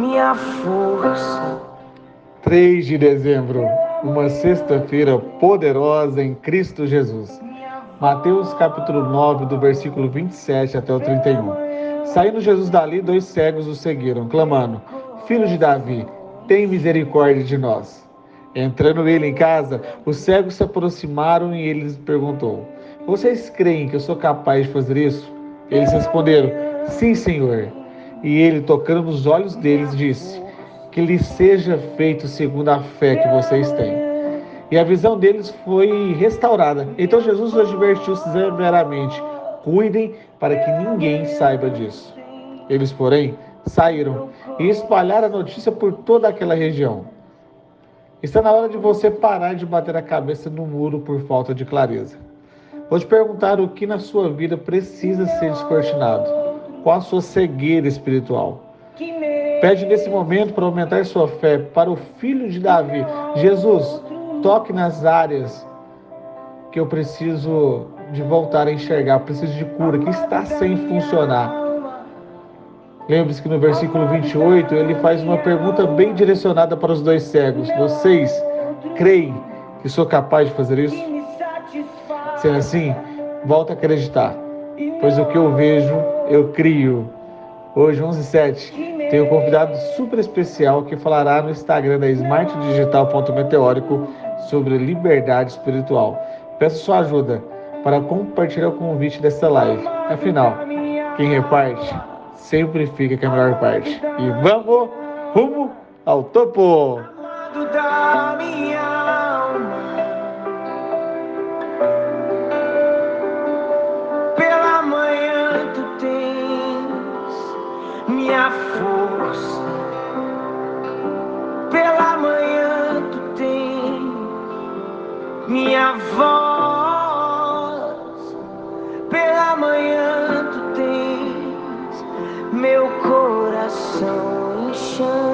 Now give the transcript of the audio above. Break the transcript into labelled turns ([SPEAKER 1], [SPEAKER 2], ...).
[SPEAKER 1] Minha força.
[SPEAKER 2] 3 de dezembro, uma sexta-feira poderosa em Cristo Jesus. Mateus capítulo 9, do versículo 27 até o 31. Saindo Jesus dali, dois cegos o seguiram, clamando: Filho de Davi, tem misericórdia de nós. Entrando ele em casa, os cegos se aproximaram e ele lhes perguntou: Vocês creem que eu sou capaz de fazer isso? Eles responderam: Sim, Senhor. E ele, tocando nos olhos deles, disse: Que lhe seja feito segundo a fé que vocês têm. E a visão deles foi restaurada. Então Jesus os advertiu severamente: Cuidem para que ninguém saiba disso. Eles, porém, saíram e espalharam a notícia por toda aquela região. Está na hora de você parar de bater a cabeça no muro por falta de clareza. Vou te perguntar o que na sua vida precisa ser descortinado com a sua cegueira espiritual. Pede nesse momento para aumentar sua fé para o filho de Davi. Jesus, toque nas áreas que eu preciso de voltar a enxergar, preciso de cura, que está sem funcionar. Lembre-se que no versículo 28 ele faz uma pergunta bem direcionada para os dois cegos: Vocês creem que sou capaz de fazer isso? Sendo assim, volta a acreditar, pois o que eu vejo eu crio. Hoje, 11 7, tenho um convidado super especial que falará no Instagram da smartdigital.meteórico sobre liberdade espiritual. Peço sua ajuda para compartilhar o convite dessa live. Afinal, quem reparte sempre fica com a melhor parte. E vamos rumo ao topo!
[SPEAKER 1] minha força. Pela manhã tu tem minha voz. Pela manhã tu tens meu coração em chão.